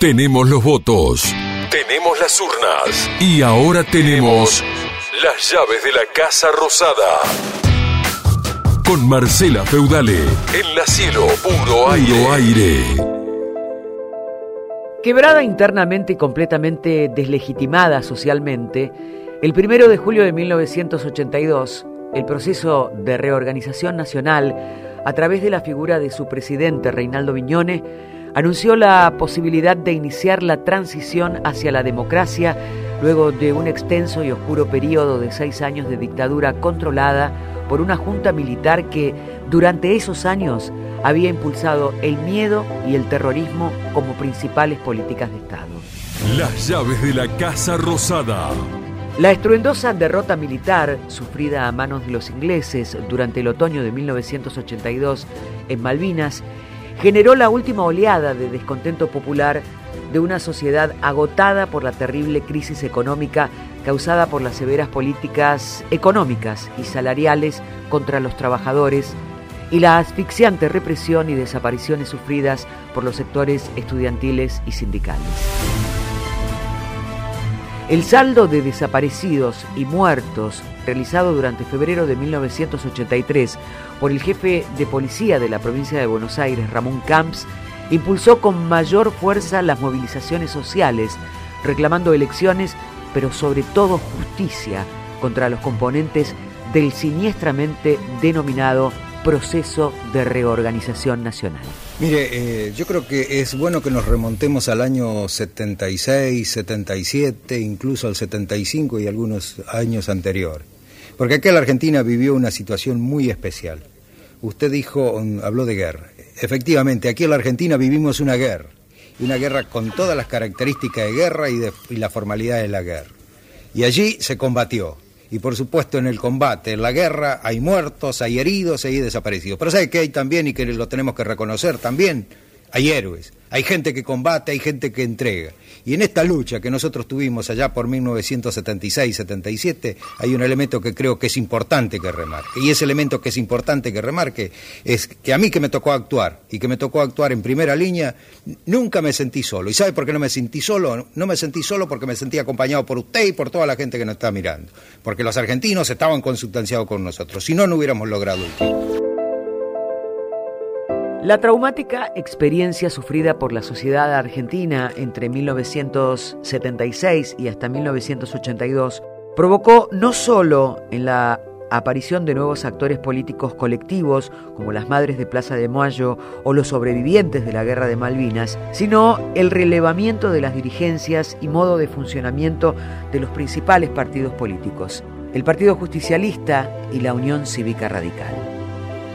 Tenemos los votos. Tenemos las urnas. Y ahora tenemos las llaves de la Casa Rosada. Con Marcela Feudale. En la cielo, puro aire. aire. Quebrada internamente y completamente deslegitimada socialmente, el primero de julio de 1982, el proceso de reorganización nacional, a través de la figura de su presidente Reinaldo Viñone, anunció la posibilidad de iniciar la transición hacia la democracia luego de un extenso y oscuro periodo de seis años de dictadura controlada por una junta militar que durante esos años había impulsado el miedo y el terrorismo como principales políticas de Estado. Las llaves de la Casa Rosada. La estruendosa derrota militar sufrida a manos de los ingleses durante el otoño de 1982 en Malvinas generó la última oleada de descontento popular de una sociedad agotada por la terrible crisis económica causada por las severas políticas económicas y salariales contra los trabajadores y la asfixiante represión y desapariciones sufridas por los sectores estudiantiles y sindicales. El saldo de desaparecidos y muertos realizado durante febrero de 1983 por el jefe de policía de la provincia de Buenos Aires, Ramón Camps, impulsó con mayor fuerza las movilizaciones sociales, reclamando elecciones, pero sobre todo justicia contra los componentes del siniestramente denominado proceso de reorganización nacional. Mire, eh, yo creo que es bueno que nos remontemos al año 76, 77, incluso al 75 y algunos años anteriores. Porque aquí la Argentina vivió una situación muy especial. Usted dijo, mm, habló de guerra. Efectivamente, aquí en la Argentina vivimos una guerra. Una guerra con todas las características de guerra y, de, y la formalidad de la guerra. Y allí se combatió y por supuesto en el combate, en la guerra, hay muertos, hay heridos, hay desaparecidos. Pero ¿sabe que hay también y que lo tenemos que reconocer también? Hay héroes, hay gente que combate, hay gente que entrega. Y en esta lucha que nosotros tuvimos allá por 1976-77, hay un elemento que creo que es importante que remarque. Y ese elemento que es importante que remarque es que a mí que me tocó actuar, y que me tocó actuar en primera línea, nunca me sentí solo. ¿Y sabe por qué no me sentí solo? No me sentí solo porque me sentí acompañado por usted y por toda la gente que nos está mirando. Porque los argentinos estaban consustanciados con nosotros. Si no, no hubiéramos logrado el. La traumática experiencia sufrida por la sociedad argentina entre 1976 y hasta 1982 provocó no solo en la aparición de nuevos actores políticos colectivos como las Madres de Plaza de Mayo o los sobrevivientes de la Guerra de Malvinas, sino el relevamiento de las dirigencias y modo de funcionamiento de los principales partidos políticos, el Partido Justicialista y la Unión Cívica Radical.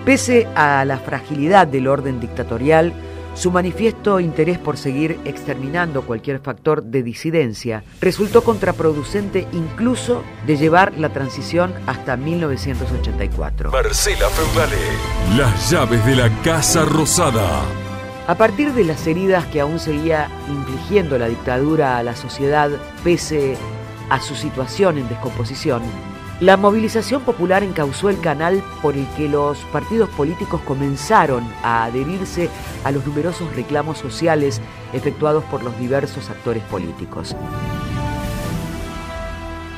Pese a la fragilidad del orden dictatorial, su manifiesto interés por seguir exterminando cualquier factor de disidencia resultó contraproducente incluso de llevar la transición hasta 1984. Marcela Feudale, las llaves de la Casa Rosada. A partir de las heridas que aún seguía infligiendo la dictadura a la sociedad pese a su situación en descomposición, la movilización popular encauzó el canal por el que los partidos políticos comenzaron a adherirse a los numerosos reclamos sociales efectuados por los diversos actores políticos.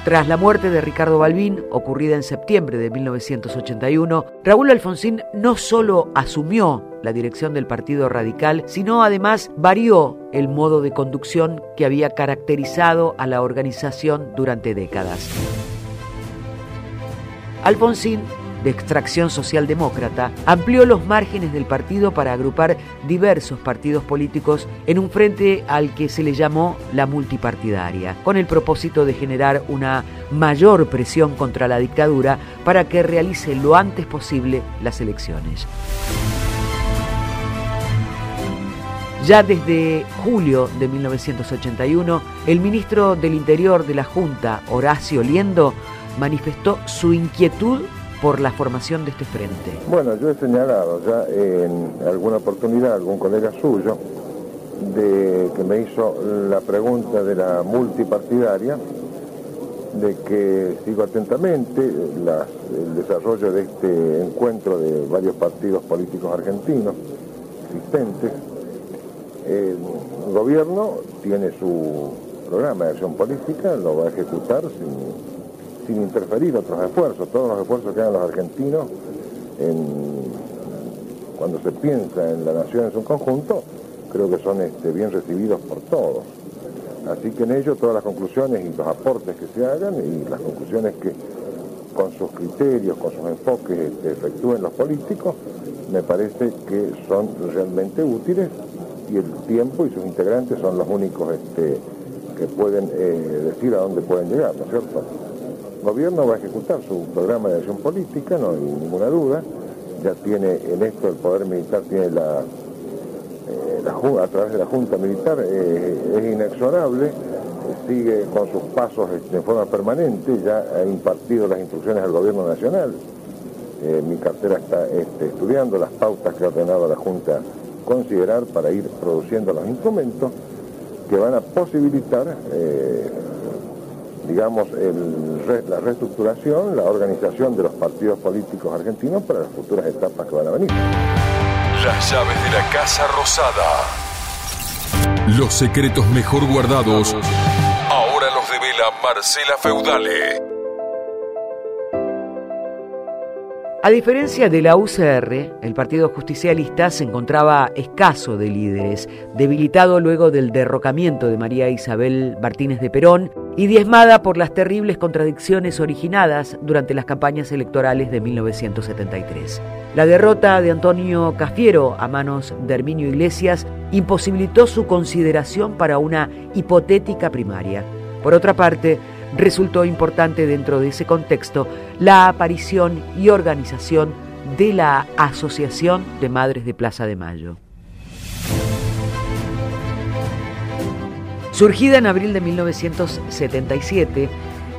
Tras la muerte de Ricardo Balbín, ocurrida en septiembre de 1981, Raúl Alfonsín no solo asumió la dirección del Partido Radical, sino además varió el modo de conducción que había caracterizado a la organización durante décadas. Alfonsín, de extracción socialdemócrata, amplió los márgenes del partido para agrupar diversos partidos políticos en un frente al que se le llamó la multipartidaria, con el propósito de generar una mayor presión contra la dictadura para que realice lo antes posible las elecciones. Ya desde julio de 1981, el ministro del Interior de la Junta, Horacio Liendo, manifestó su inquietud por la formación de este frente. Bueno, yo he señalado ya en alguna oportunidad algún colega suyo de que me hizo la pregunta de la multipartidaria, de que sigo atentamente el desarrollo de este encuentro de varios partidos políticos argentinos existentes El gobierno tiene su programa de acción política, lo va a ejecutar sin, sin interferir otros esfuerzos, todos los esfuerzos que hagan los argentinos cuando se piensa en la nación en su conjunto, creo que son este, bien recibidos por todos. Así que en ello todas las conclusiones y los aportes que se hagan y las conclusiones que con sus criterios, con sus enfoques este, efectúen los políticos, me parece que son realmente útiles y el tiempo y sus integrantes son los únicos este, que pueden eh, decir a dónde pueden llegar, ¿no es cierto? Gobierno va a ejecutar su programa de acción política, no hay ninguna duda, ya tiene en esto el poder militar tiene la a través de la Junta Militar eh, es inexorable, sigue con sus pasos este, en forma permanente, ya ha impartido las instrucciones al Gobierno Nacional. Eh, mi cartera está este, estudiando las pautas que ha ordenado la Junta considerar para ir produciendo los instrumentos que van a posibilitar, digamos, la reestructuración, la organización de los partidos políticos argentinos para las futuras etapas que van a venir. Las llaves de la Casa Rosada. Los secretos mejor guardados. Ahora los devela Marcela Feudale. A diferencia de la UCR, el Partido Justicialista se encontraba escaso de líderes, debilitado luego del derrocamiento de María Isabel Martínez de Perón y diezmada por las terribles contradicciones originadas durante las campañas electorales de 1973. La derrota de Antonio Cafiero a manos de Herminio Iglesias imposibilitó su consideración para una hipotética primaria. Por otra parte, resultó importante dentro de ese contexto la aparición y organización de la Asociación de Madres de Plaza de Mayo. Surgida en abril de 1977,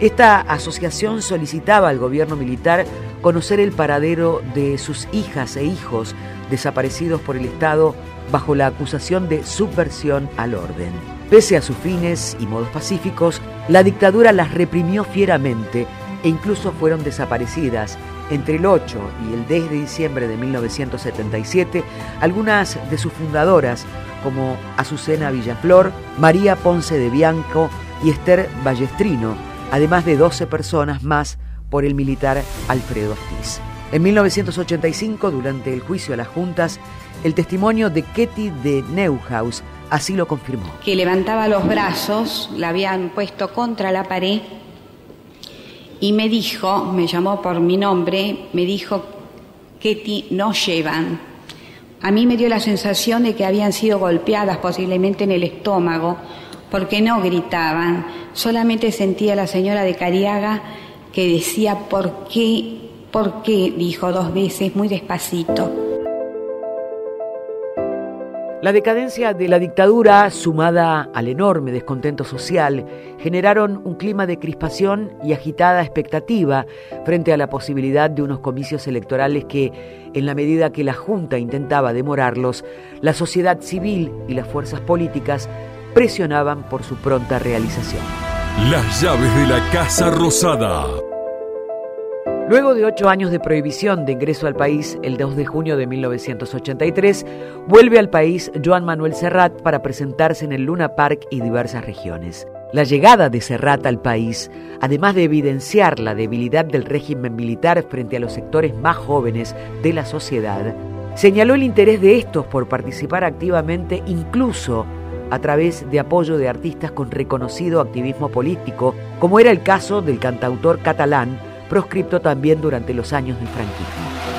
esta asociación solicitaba al gobierno militar conocer el paradero de sus hijas e hijos desaparecidos por el Estado bajo la acusación de subversión al orden. Pese a sus fines y modos pacíficos, la dictadura las reprimió fieramente e incluso fueron desaparecidas entre el 8 y el 10 de diciembre de 1977 algunas de sus fundadoras como Azucena Villaflor, María Ponce de Bianco y Esther Ballestrino, además de 12 personas más por el militar Alfredo Astiz. En 1985, durante el juicio a las juntas, el testimonio de Ketty de Neuhaus así lo confirmó. Que levantaba los brazos, la habían puesto contra la pared y me dijo, me llamó por mi nombre, me dijo, Ketty, no llevan. A mí me dio la sensación de que habían sido golpeadas posiblemente en el estómago, porque no gritaban, solamente sentía a la señora de Cariaga que decía, ¿por qué? ¿Por qué? dijo dos veces, muy despacito. La decadencia de la dictadura, sumada al enorme descontento social, generaron un clima de crispación y agitada expectativa frente a la posibilidad de unos comicios electorales que, en la medida que la Junta intentaba demorarlos, la sociedad civil y las fuerzas políticas presionaban por su pronta realización. Las llaves de la Casa Rosada. Luego de ocho años de prohibición de ingreso al país, el 2 de junio de 1983, vuelve al país Joan Manuel Serrat para presentarse en el Luna Park y diversas regiones. La llegada de Serrat al país, además de evidenciar la debilidad del régimen militar frente a los sectores más jóvenes de la sociedad, señaló el interés de estos por participar activamente incluso a través de apoyo de artistas con reconocido activismo político, como era el caso del cantautor catalán proscripto también durante los años del franquismo.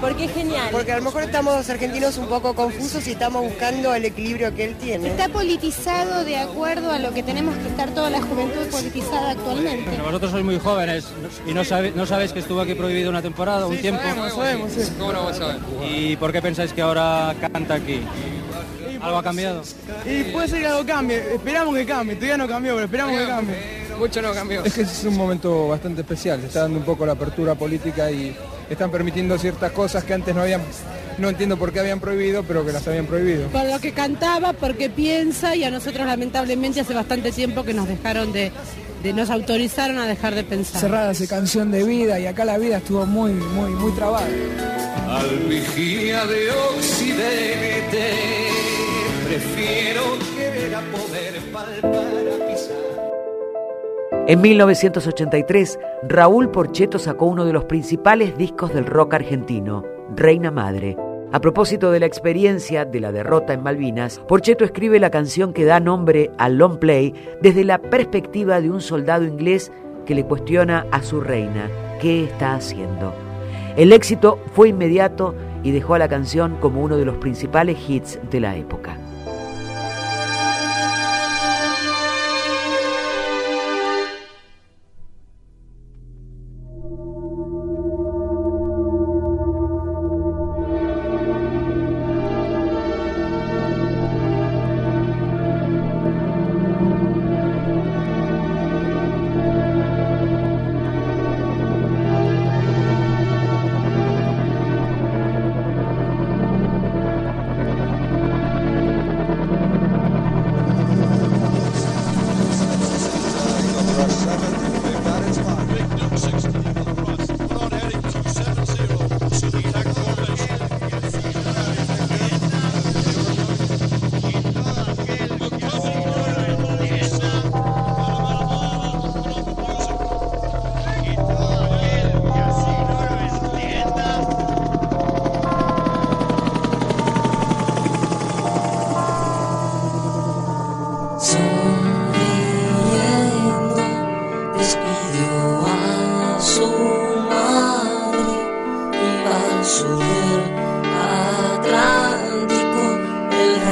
Porque es genial. Porque a lo mejor estamos los argentinos un poco confusos y estamos buscando el equilibrio que él tiene. Está politizado de acuerdo a lo que tenemos que estar toda la juventud politizada actualmente. Pero vosotros sois muy jóvenes y no, sabe, no sabéis que estuvo aquí prohibido una temporada, un tiempo. Sabemos, sabemos, sí. ¿Cómo no vas a ver? ¿Y por qué pensáis que ahora canta aquí? ¿Algo ha cambiado? Y puede ser que algo cambie. Esperamos que cambie. Todavía no cambió, pero esperamos que cambie. Mucho no cambió. Es que es un momento bastante especial. Se está dando un poco la apertura política y están permitiendo ciertas cosas que antes no habían. No entiendo por qué habían prohibido, pero que las habían prohibido. Por lo que cantaba, porque piensa y a nosotros lamentablemente hace bastante tiempo que nos dejaron de, de nos autorizaron a dejar de pensar. Cerrada esa canción de vida y acá la vida estuvo muy, muy, muy trabada. Al vigía de Occidente, prefiero que ver a poder palpar a. En 1983, Raúl Porcheto sacó uno de los principales discos del rock argentino, Reina Madre. A propósito de la experiencia de la derrota en Malvinas, Porcheto escribe la canción que da nombre al long play desde la perspectiva de un soldado inglés que le cuestiona a su reina qué está haciendo. El éxito fue inmediato y dejó a la canción como uno de los principales hits de la época.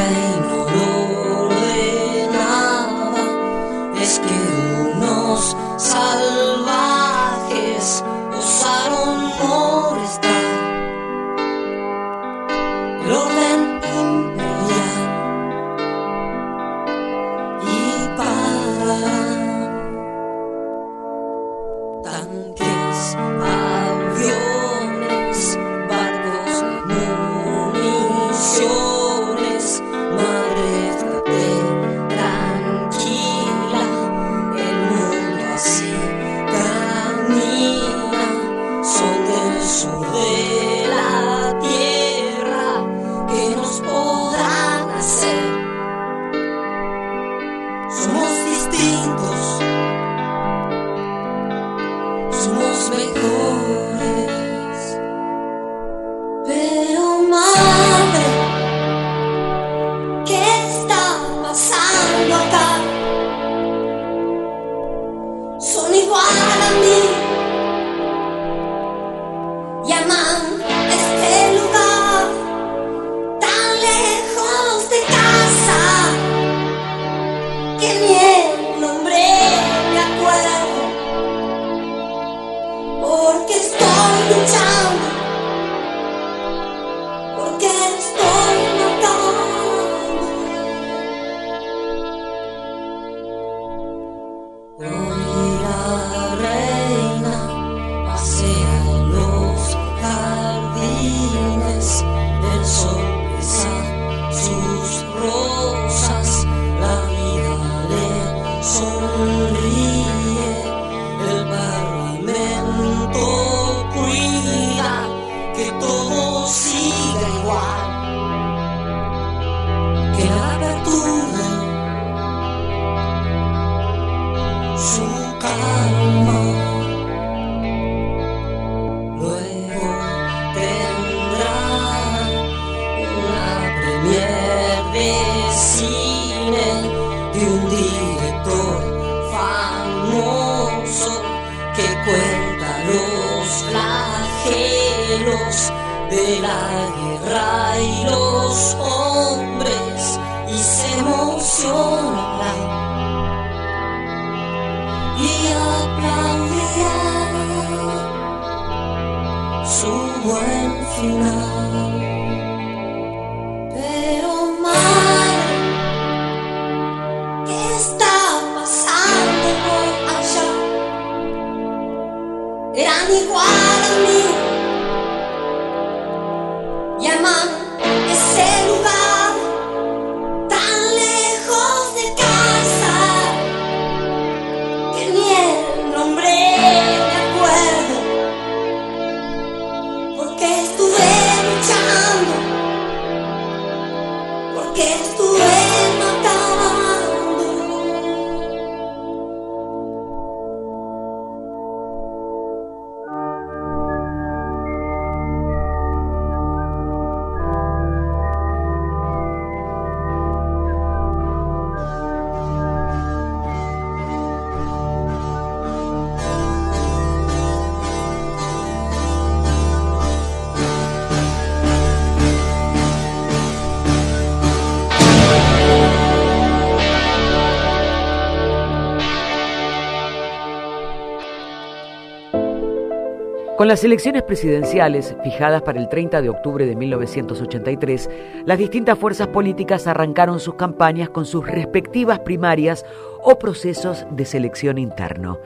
El y Con las elecciones presidenciales fijadas para el 30 de octubre de 1983, las distintas fuerzas políticas arrancaron sus campañas con sus respectivas primarias o procesos de selección interno.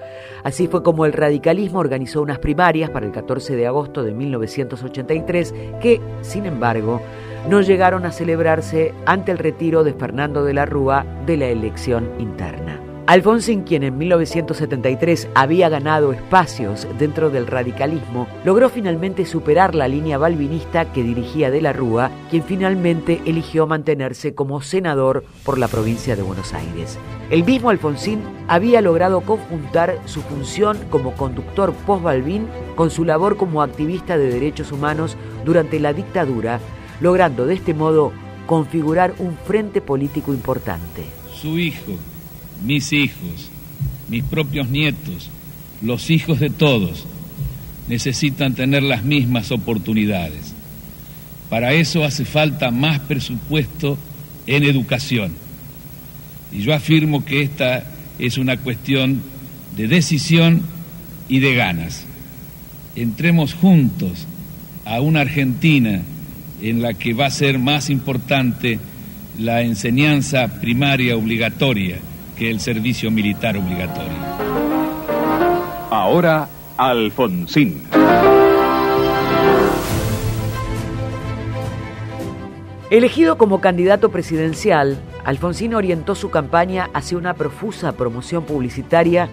Así fue como el radicalismo organizó unas primarias para el 14 de agosto de 1983 que, sin embargo, no llegaron a celebrarse ante el retiro de Fernando de la Rúa de la elección interna. Alfonsín, quien en 1973 había ganado espacios dentro del radicalismo, logró finalmente superar la línea balvinista que dirigía de la Rúa, quien finalmente eligió mantenerse como senador por la provincia de Buenos Aires. El mismo Alfonsín había logrado conjuntar su función como conductor post-Balbín con su labor como activista de derechos humanos durante la dictadura, logrando de este modo configurar un frente político importante. Su hijo, mis hijos, mis propios nietos, los hijos de todos, necesitan tener las mismas oportunidades. Para eso hace falta más presupuesto en educación. Y yo afirmo que esta es una cuestión de decisión y de ganas. Entremos juntos a una Argentina en la que va a ser más importante la enseñanza primaria obligatoria que el servicio militar obligatorio. Ahora, Alfonsín. Elegido como candidato presidencial, Alfonsín orientó su campaña hacia una profusa promoción publicitaria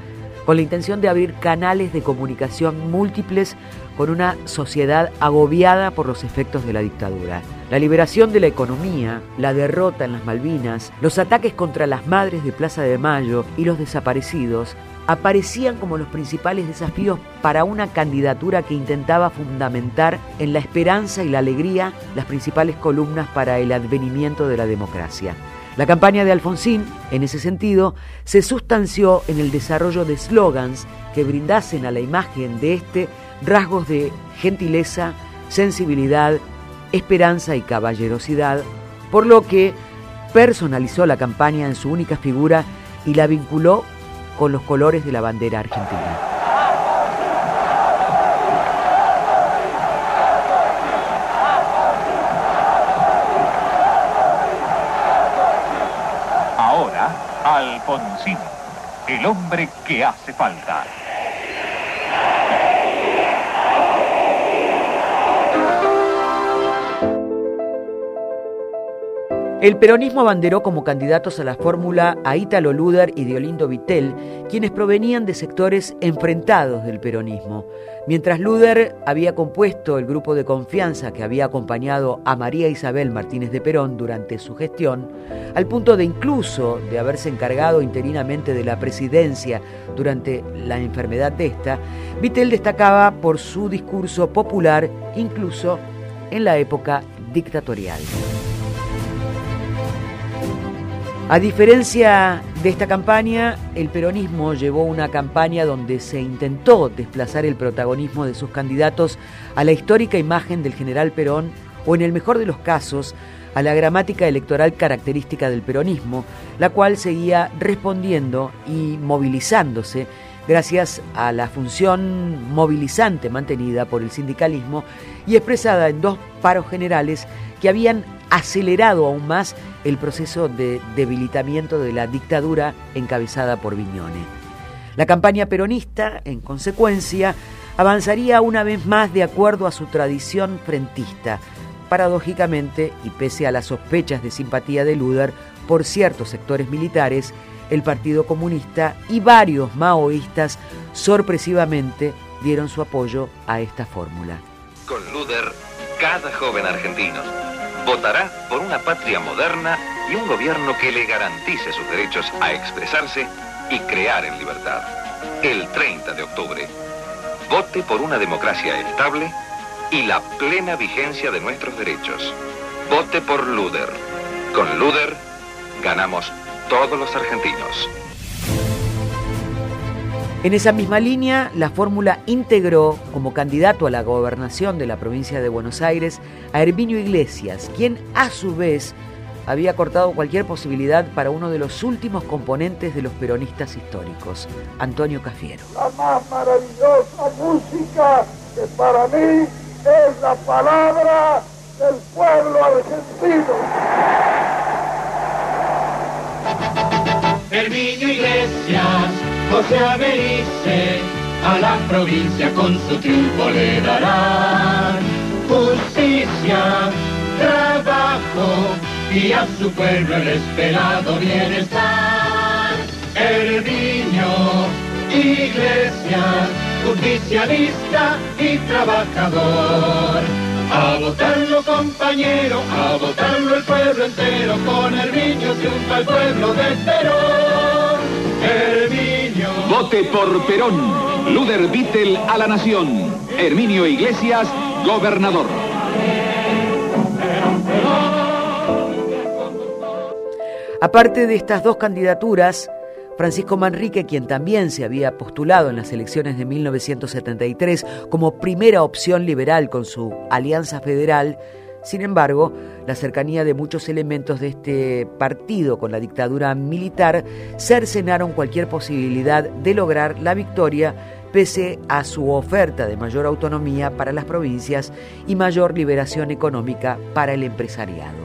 con la intención de abrir canales de comunicación múltiples con una sociedad agobiada por los efectos de la dictadura. La liberación de la economía, la derrota en las Malvinas, los ataques contra las madres de Plaza de Mayo y los desaparecidos aparecían como los principales desafíos para una candidatura que intentaba fundamentar en la esperanza y la alegría las principales columnas para el advenimiento de la democracia. La campaña de Alfonsín, en ese sentido, se sustanció en el desarrollo de slogans que brindasen a la imagen de este rasgos de gentileza, sensibilidad, esperanza y caballerosidad, por lo que personalizó la campaña en su única figura y la vinculó con los colores de la bandera argentina. Ahora, Alfonsín, el hombre que hace falta. El peronismo abanderó como candidatos a la fórmula a Ítalo Luder y Diolindo Vitel, quienes provenían de sectores enfrentados del peronismo. Mientras Luder había compuesto el grupo de confianza que había acompañado a María Isabel Martínez de Perón durante su gestión, al punto de incluso de haberse encargado interinamente de la presidencia durante la enfermedad de esta, Vitel destacaba por su discurso popular incluso en la época dictatorial. A diferencia de esta campaña, el peronismo llevó una campaña donde se intentó desplazar el protagonismo de sus candidatos a la histórica imagen del general Perón o en el mejor de los casos a la gramática electoral característica del peronismo, la cual seguía respondiendo y movilizándose gracias a la función movilizante mantenida por el sindicalismo y expresada en dos paros generales que habían acelerado aún más el proceso de debilitamiento de la dictadura encabezada por Viñone. La campaña peronista, en consecuencia, avanzaría una vez más de acuerdo a su tradición frentista, paradójicamente, y pese a las sospechas de simpatía de Luder por ciertos sectores militares, el Partido Comunista y varios maoístas sorpresivamente dieron su apoyo a esta fórmula. Con Luder, cada joven argentino votará por una patria moderna y un gobierno que le garantice sus derechos a expresarse y crear en libertad. El 30 de octubre, vote por una democracia estable y la plena vigencia de nuestros derechos. Vote por Luder. Con Luder ganamos todos los argentinos. En esa misma línea, la fórmula integró como candidato a la gobernación de la provincia de Buenos Aires a Herminio Iglesias, quien a su vez había cortado cualquier posibilidad para uno de los últimos componentes de los peronistas históricos, Antonio Cafiero. La más maravillosa música que para mí es la palabra del pueblo argentino. Herminio Iglesias, José Averice, a la provincia con su triunfo le darán justicia, trabajo y a su pueblo el esperado bienestar. Herminio Iglesias, justicialista y trabajador. A votarlo compañero, a votarlo el pueblo entero, con Herminio triunfa el pueblo de Perón. Herminio. Vote por Perón. Luder Vittel a la nación. Herminio Iglesias, gobernador. Aparte de estas dos candidaturas, Francisco Manrique, quien también se había postulado en las elecciones de 1973 como primera opción liberal con su alianza federal, sin embargo, la cercanía de muchos elementos de este partido con la dictadura militar cercenaron cualquier posibilidad de lograr la victoria pese a su oferta de mayor autonomía para las provincias y mayor liberación económica para el empresariado.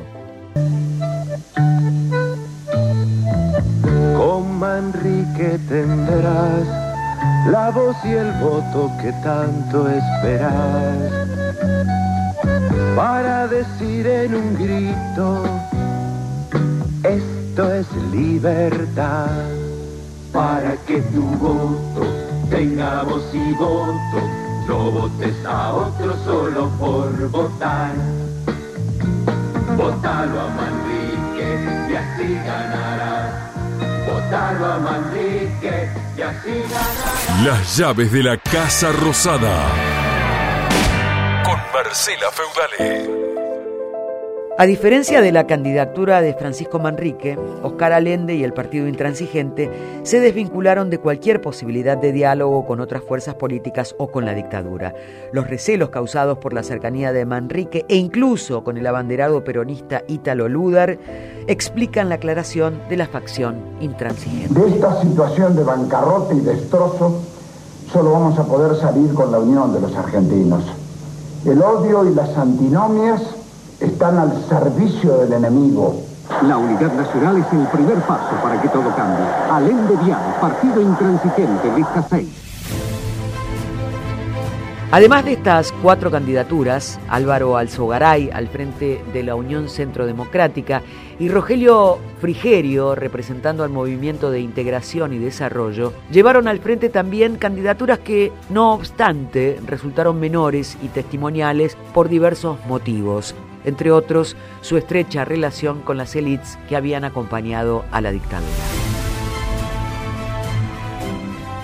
Con Manrique tendrás la voz y el voto que tanto esperas para decir en un grito, esto es libertad. Para que tu voto tenga voz y voto, no votes a otro solo por votar. Votalo a Manrique y así ganarás. Votalo a Manrique y así ganarás. Las llaves de la Casa Rosada. Marcela Feudale. A diferencia de la candidatura de Francisco Manrique, Oscar Allende y el Partido Intransigente se desvincularon de cualquier posibilidad de diálogo con otras fuerzas políticas o con la dictadura. Los recelos causados por la cercanía de Manrique e incluso con el abanderado peronista Ítalo Ludar explican la aclaración de la facción intransigente. De esta situación de bancarrota y destrozo solo vamos a poder salir con la unión de los argentinos. El odio y las antinomias están al servicio del enemigo. La unidad nacional es el primer paso para que todo cambie. Alén de Vial, Partido Intransigente, lista 6. Además de estas cuatro candidaturas, Álvaro Alzogaray al frente de la Unión Centro Democrática y Rogelio Frigerio representando al Movimiento de Integración y Desarrollo, llevaron al frente también candidaturas que, no obstante, resultaron menores y testimoniales por diversos motivos, entre otros su estrecha relación con las élites que habían acompañado a la dictadura.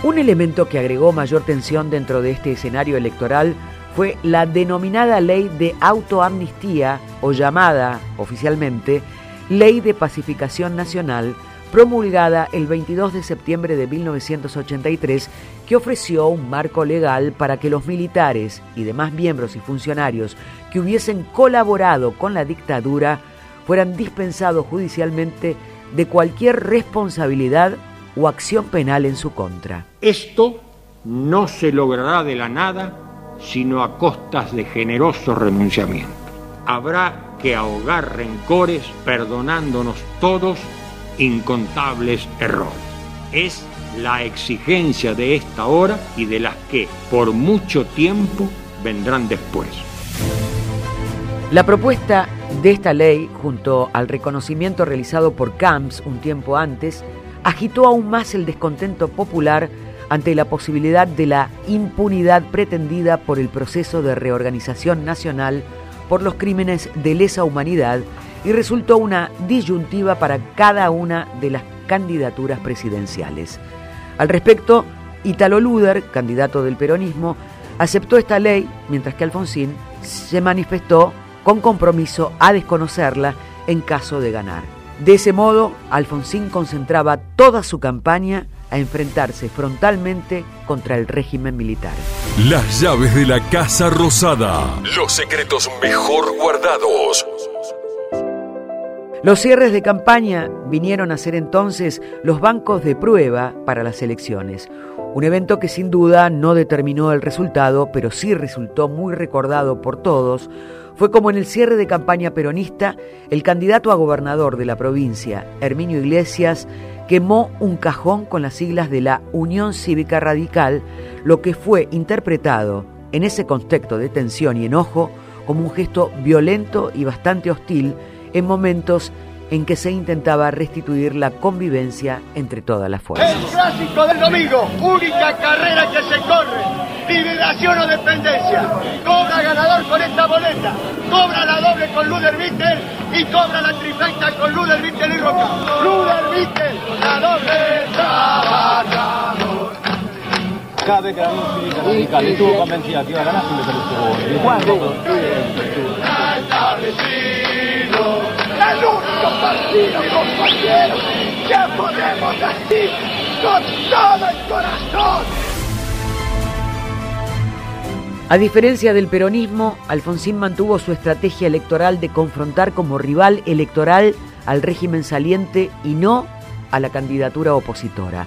Un elemento que agregó mayor tensión dentro de este escenario electoral fue la denominada ley de autoamnistía o llamada oficialmente Ley de Pacificación Nacional, promulgada el 22 de septiembre de 1983, que ofreció un marco legal para que los militares y demás miembros y funcionarios que hubiesen colaborado con la dictadura fueran dispensados judicialmente de cualquier responsabilidad o acción penal en su contra. Esto no se logrará de la nada, sino a costas de generoso renunciamiento. Habrá que ahogar rencores perdonándonos todos incontables errores. Es la exigencia de esta hora y de las que por mucho tiempo vendrán después. La propuesta de esta ley, junto al reconocimiento realizado por Camps un tiempo antes, agitó aún más el descontento popular ante la posibilidad de la impunidad pretendida por el proceso de reorganización nacional por los crímenes de lesa humanidad y resultó una disyuntiva para cada una de las candidaturas presidenciales. Al respecto, Italo Luder, candidato del peronismo, aceptó esta ley, mientras que Alfonsín se manifestó con compromiso a desconocerla en caso de ganar. De ese modo, Alfonsín concentraba toda su campaña a enfrentarse frontalmente contra el régimen militar. Las llaves de la Casa Rosada. Los secretos mejor guardados. Los cierres de campaña vinieron a ser entonces los bancos de prueba para las elecciones. Un evento que sin duda no determinó el resultado, pero sí resultó muy recordado por todos. Fue como en el cierre de campaña peronista, el candidato a gobernador de la provincia, Herminio Iglesias, quemó un cajón con las siglas de la Unión Cívica Radical, lo que fue interpretado en ese contexto de tensión y enojo como un gesto violento y bastante hostil en momentos en que se intentaba restituir la convivencia entre todas las fuerzas. El clásico del domingo, única carrera que se corre, liberación o dependencia. Cobra ganador con esta boleta, cobra la doble con Luder Vittel y cobra la trifecta con Luder Vittel y Roca. Luder Vittel, la doble trabajador. Cada vez que la Cívica Radical estuvo convencida que iba a ganar, siempre se lo estuvo. Partido, podemos decir con todo el corazón. A diferencia del peronismo, Alfonsín mantuvo su estrategia electoral de confrontar como rival electoral al régimen saliente y no a la candidatura opositora.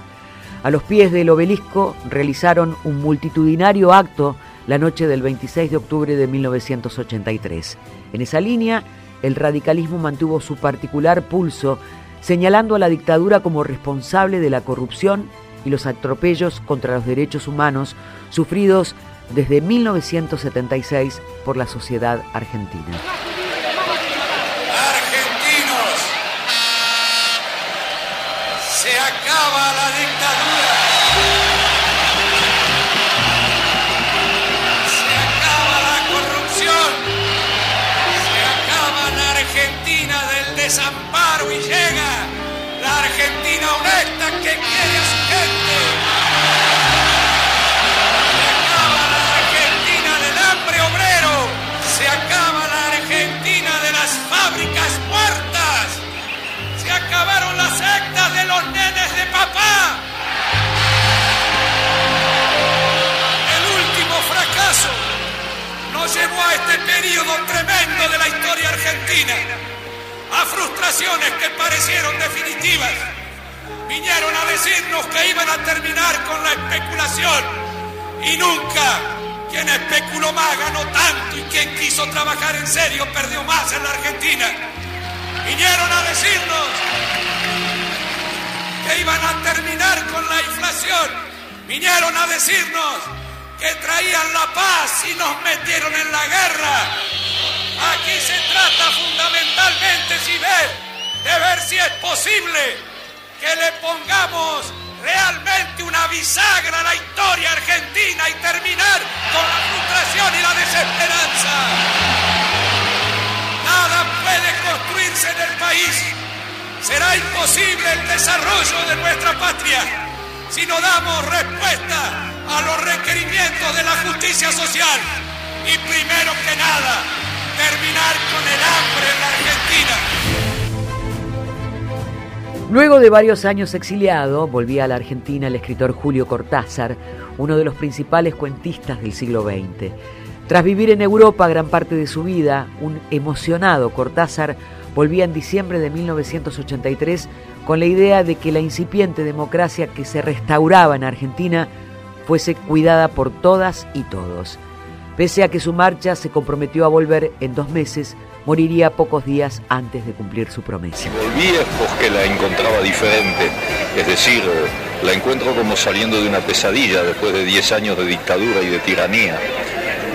A los pies del obelisco realizaron un multitudinario acto la noche del 26 de octubre de 1983. En esa línea, el radicalismo mantuvo su particular pulso, señalando a la dictadura como responsable de la corrupción y los atropellos contra los derechos humanos sufridos desde 1976 por la sociedad argentina. Argentinos, se acaba la dictadura. A este periodo tremendo de la historia argentina, a frustraciones que parecieron definitivas. Vinieron a decirnos que iban a terminar con la especulación y nunca quien especuló más ganó tanto y quien quiso trabajar en serio perdió más en la Argentina. Vinieron a decirnos que iban a terminar con la inflación. Vinieron a decirnos que traían la paz y nos metieron en la guerra. Aquí se trata fundamentalmente, si de ver si es posible que le pongamos realmente una bisagra a la historia argentina y terminar con la frustración y la desesperanza. Nada puede construirse en el país. Será imposible el desarrollo de nuestra patria si no damos respuesta a los requerimientos de la justicia social. Y primero que nada, terminar con el hambre en la Argentina. Luego de varios años exiliado, volvía a la Argentina el escritor Julio Cortázar, uno de los principales cuentistas del siglo XX. Tras vivir en Europa gran parte de su vida, un emocionado Cortázar volvía en diciembre de 1983 con la idea de que la incipiente democracia que se restauraba en Argentina fuese cuidada por todas y todos. Pese a que su marcha se comprometió a volver en dos meses, moriría pocos días antes de cumplir su promesa. Volví porque la encontraba diferente, es decir, la encuentro como saliendo de una pesadilla después de 10 años de dictadura y de tiranía.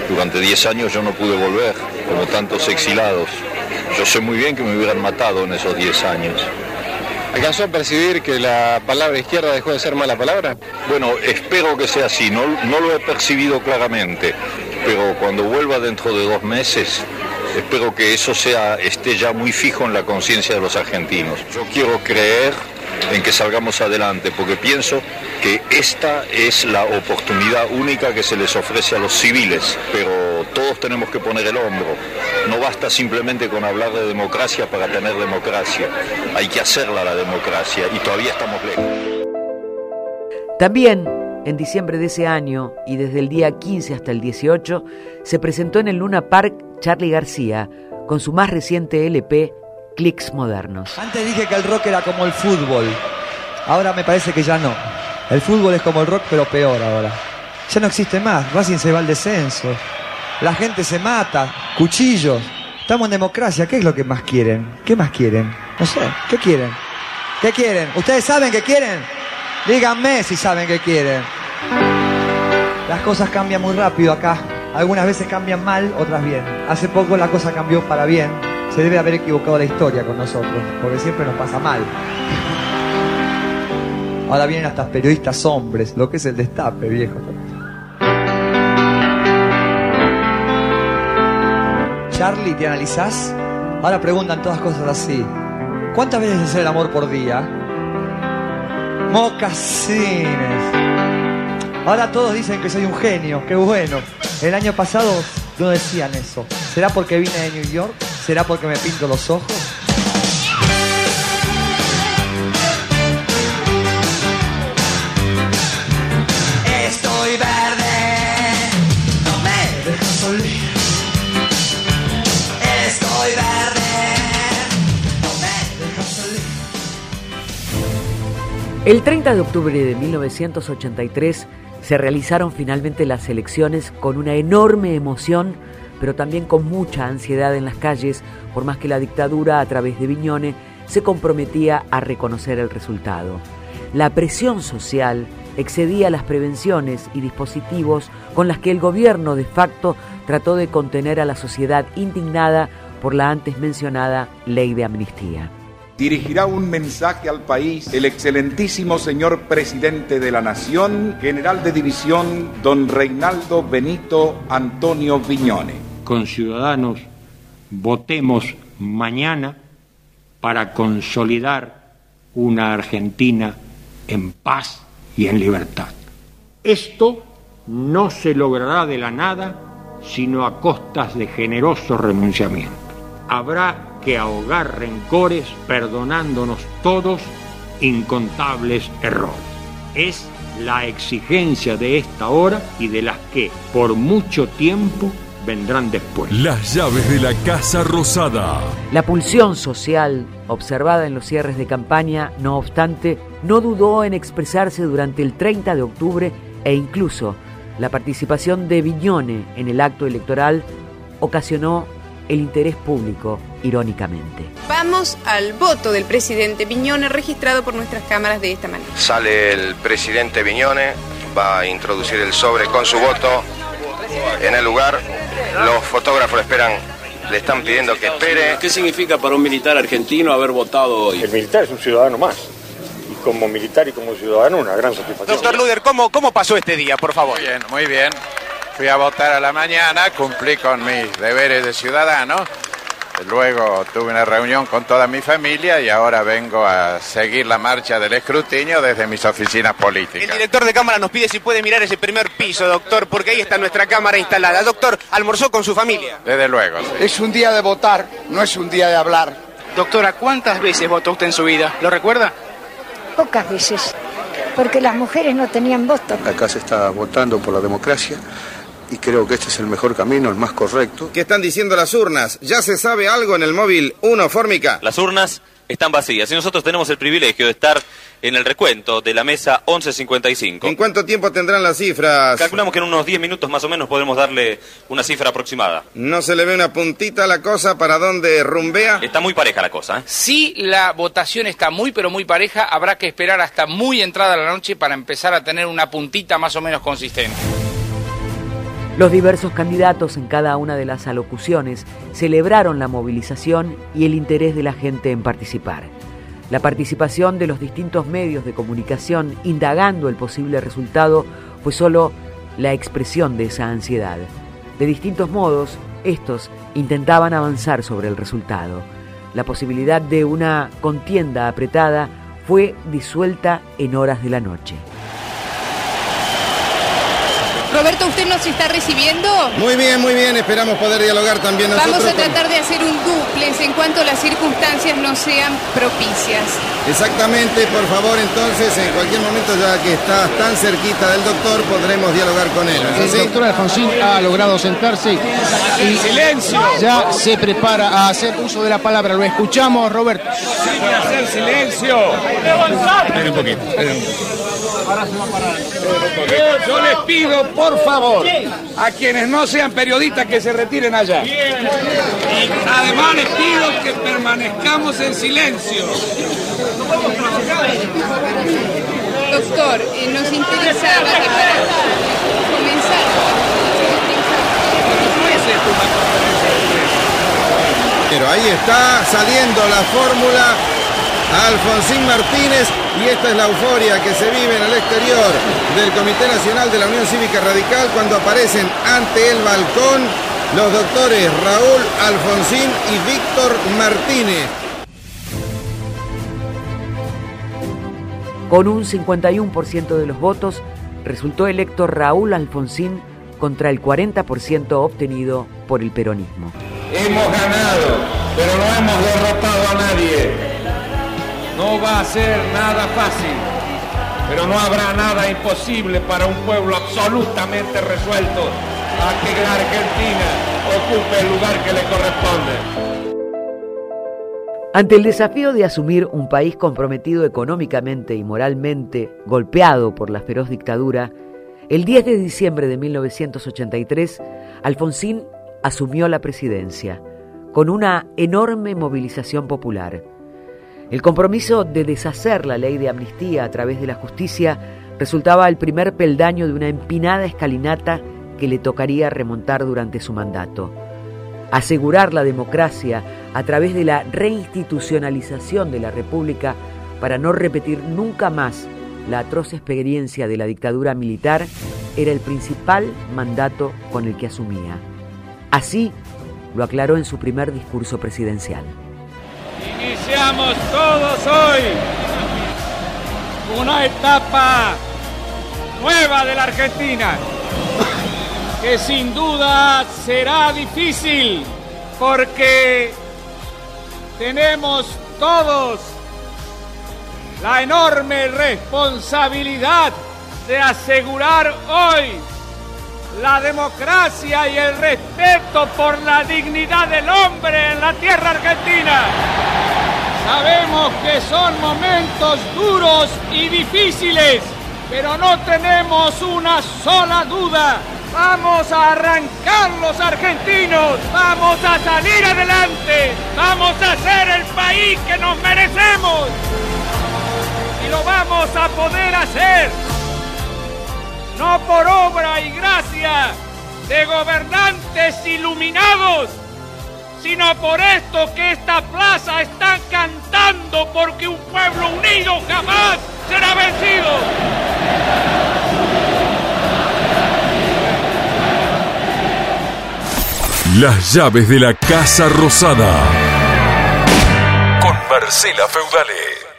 Durante 10 años yo no pude volver, como tantos exilados. Yo sé muy bien que me hubieran matado en esos 10 años. ¿Alcanzó a percibir que la palabra izquierda dejó de ser mala palabra? Bueno, espero que sea así, no, no lo he percibido claramente, pero cuando vuelva dentro de dos meses, espero que eso sea, esté ya muy fijo en la conciencia de los argentinos. Yo quiero creer en que salgamos adelante, porque pienso que esta es la oportunidad única que se les ofrece a los civiles, pero todos tenemos que poner el hombro. No basta simplemente con hablar de democracia para tener democracia, hay que hacerla la democracia y todavía estamos lejos. También en diciembre de ese año y desde el día 15 hasta el 18 se presentó en el Luna Park Charlie García con su más reciente LP Clicks Modernos. Antes dije que el rock era como el fútbol. Ahora me parece que ya no. El fútbol es como el rock, pero peor ahora. Ya no existe más. Racing se va al descenso. La gente se mata. Cuchillos. Estamos en democracia. ¿Qué es lo que más quieren? ¿Qué más quieren? No sé. ¿Qué quieren? ¿Qué quieren? ¿Ustedes saben qué quieren? Díganme si saben qué quieren. Las cosas cambian muy rápido acá. Algunas veces cambian mal, otras bien. Hace poco la cosa cambió para bien se debe haber equivocado la historia con nosotros, porque siempre nos pasa mal. Ahora vienen hasta periodistas hombres, lo que es el destape, viejo. Charlie, ¿te analizás? Ahora preguntan todas cosas así. ¿Cuántas veces hacer el amor por día? Mocasines. Ahora todos dicen que soy un genio, qué bueno. El año pasado no decían eso. ¿Será porque vine de New York? ¿Será porque me pinto los ojos? Estoy verde, no me dejas salir. Estoy verde, no me dejas salir. El 30 de octubre de 1983 se realizaron finalmente las elecciones con una enorme emoción pero también con mucha ansiedad en las calles, por más que la dictadura, a través de Viñone, se comprometía a reconocer el resultado. La presión social excedía las prevenciones y dispositivos con las que el gobierno de facto trató de contener a la sociedad indignada por la antes mencionada ley de amnistía. Dirigirá un mensaje al país el excelentísimo señor presidente de la Nación, general de división, don Reinaldo Benito Antonio Viñone con ciudadanos, votemos mañana para consolidar una Argentina en paz y en libertad. Esto no se logrará de la nada, sino a costas de generoso renunciamiento. Habrá que ahogar rencores perdonándonos todos incontables errores. Es la exigencia de esta hora y de las que por mucho tiempo vendrán después. Las llaves de la Casa Rosada. La pulsión social observada en los cierres de campaña, no obstante, no dudó en expresarse durante el 30 de octubre e incluso la participación de Viñone en el acto electoral ocasionó el interés público, irónicamente. Vamos al voto del presidente Viñone registrado por nuestras cámaras de esta manera. Sale el presidente Viñone, va a introducir el sobre con su voto en el lugar. Los fotógrafos le esperan, le están pidiendo que espere. ¿Qué significa para un militar argentino haber votado hoy? El militar es un ciudadano más. Y como militar y como ciudadano, una gran satisfacción. Doctor Luder, ¿cómo, ¿cómo pasó este día, por favor? Muy bien, muy bien. Fui a votar a la mañana, cumplí con mis deberes de ciudadano. Luego tuve una reunión con toda mi familia y ahora vengo a seguir la marcha del escrutinio desde mis oficinas políticas. El director de cámara nos pide si puede mirar ese primer piso, doctor, porque ahí está nuestra cámara instalada. Doctor, ¿almorzó con su familia? Desde luego. Sí. Es un día de votar, no es un día de hablar. Doctora, ¿cuántas veces votó usted en su vida? ¿Lo recuerda? pocas veces, porque las mujeres no tenían voto. Acá se está votando por la democracia y creo que este es el mejor camino, el más correcto. ¿Qué están diciendo las urnas? ¿Ya se sabe algo en el móvil 1 Fórmica? Las urnas están vacías y nosotros tenemos el privilegio de estar en el recuento de la mesa 1155. ¿En cuánto tiempo tendrán las cifras? Calculamos que en unos 10 minutos más o menos podremos darle una cifra aproximada. ¿No se le ve una puntita a la cosa para dónde rumbea? Está muy pareja la cosa, ¿eh? Si la votación está muy pero muy pareja, habrá que esperar hasta muy entrada la noche para empezar a tener una puntita más o menos consistente. Los diversos candidatos en cada una de las alocuciones celebraron la movilización y el interés de la gente en participar. La participación de los distintos medios de comunicación indagando el posible resultado fue solo la expresión de esa ansiedad. De distintos modos, estos intentaban avanzar sobre el resultado. La posibilidad de una contienda apretada fue disuelta en horas de la noche. Roberto, ¿usted nos está recibiendo? Muy bien, muy bien. Esperamos poder dialogar también nosotros. Vamos a con- tratar de hacer un duplex en cuanto las circunstancias no sean propicias. Exactamente, por favor, entonces, en cualquier momento, ya que estás tan cerquita del doctor, podremos dialogar con él. ¿no El doctor Alfonsín ha logrado sentarse y silencio. ya se prepara a hacer uso de la palabra. Lo escuchamos, Roberto. hacer silencio. Esperen un poquito, Yo les pido, por favor, a quienes no sean periodistas que se retiren allá. Y además les pido que permanezcamos en silencio. Doctor, eh, nos interesaba que para comenzar... Pero ahí está saliendo la fórmula Alfonsín Martínez y esta es la euforia que se vive en el exterior del Comité Nacional de la Unión Cívica Radical cuando aparecen ante el balcón los doctores Raúl Alfonsín y Víctor Martínez. Con un 51% de los votos, resultó electo Raúl Alfonsín contra el 40% obtenido por el peronismo. Hemos ganado, pero no hemos derrotado a nadie. No va a ser nada fácil, pero no habrá nada imposible para un pueblo absolutamente resuelto a que la Argentina ocupe el lugar que le corresponde. Ante el desafío de asumir un país comprometido económicamente y moralmente, golpeado por la feroz dictadura, el 10 de diciembre de 1983, Alfonsín asumió la presidencia, con una enorme movilización popular. El compromiso de deshacer la ley de amnistía a través de la justicia resultaba el primer peldaño de una empinada escalinata que le tocaría remontar durante su mandato. Asegurar la democracia a través de la reinstitucionalización de la República para no repetir nunca más la atroz experiencia de la dictadura militar era el principal mandato con el que asumía. Así lo aclaró en su primer discurso presidencial. Iniciamos todos hoy una etapa nueva de la Argentina, que sin duda será difícil porque tenemos todos la enorme responsabilidad de asegurar hoy la democracia y el respeto por la dignidad del hombre en la tierra argentina. Sabemos que son momentos duros y difíciles, pero no tenemos una sola duda. Vamos a arrancar los argentinos, vamos a salir adelante, vamos a ser el país que nos merecemos. Y lo vamos a poder hacer no por obra y gracia de gobernantes iluminados, sino por esto que esta plaza está cantando porque un pueblo unido jamás será vencido. Las llaves de la Casa Rosada. Con Marcela Feudale.